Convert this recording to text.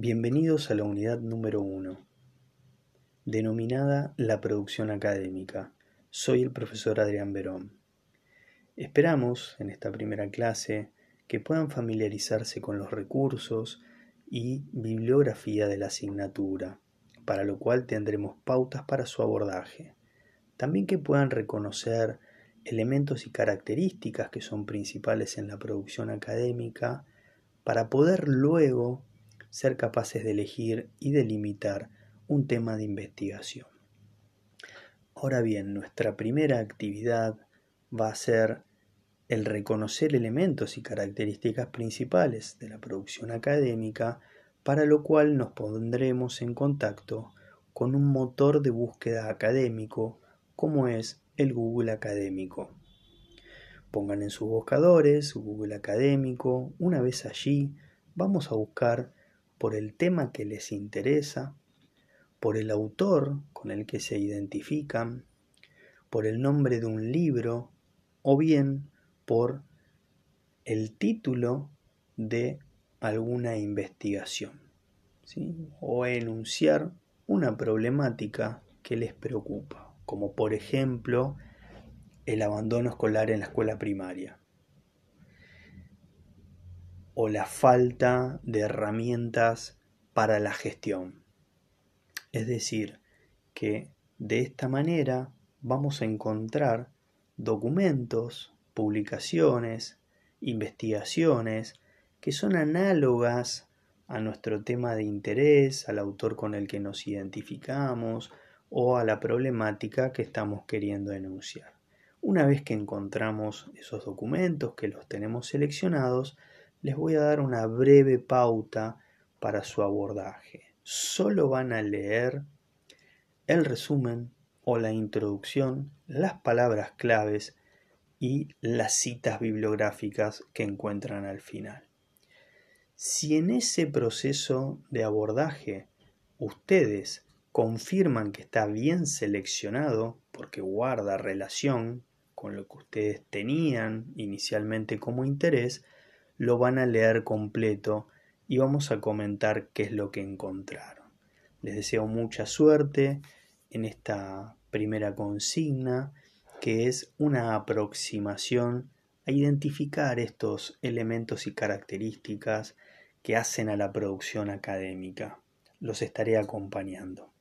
Bienvenidos a la unidad número 1, denominada La producción académica. Soy el profesor Adrián Verón. Esperamos, en esta primera clase, que puedan familiarizarse con los recursos y bibliografía de la asignatura, para lo cual tendremos pautas para su abordaje. También que puedan reconocer elementos y características que son principales en la producción académica, para poder luego ser capaces de elegir y delimitar un tema de investigación. Ahora bien, nuestra primera actividad va a ser el reconocer elementos y características principales de la producción académica, para lo cual nos pondremos en contacto con un motor de búsqueda académico como es el Google Académico. Pongan en sus buscadores Google Académico, una vez allí vamos a buscar por el tema que les interesa, por el autor con el que se identifican, por el nombre de un libro o bien por el título de alguna investigación o enunciar una problemática que les preocupa, como por ejemplo el abandono escolar en la escuela primaria o la falta de herramientas para la gestión. Es decir, que de esta manera vamos a encontrar documentos, publicaciones, investigaciones que son análogas a nuestro tema de interés, al autor con el que nos identificamos o a la problemática que estamos queriendo denunciar. Una vez que encontramos esos documentos, que los tenemos seleccionados, les voy a dar una breve pauta para su abordaje. Solo van a leer el resumen o la introducción, las palabras claves y las citas bibliográficas que encuentran al final. Si en ese proceso de abordaje ustedes confirman que está bien seleccionado porque guarda relación con lo que ustedes tenían inicialmente como interés, lo van a leer completo y vamos a comentar qué es lo que encontraron. Les deseo mucha suerte en esta primera consigna que es una aproximación a identificar estos elementos y características que hacen a la producción académica. Los estaré acompañando.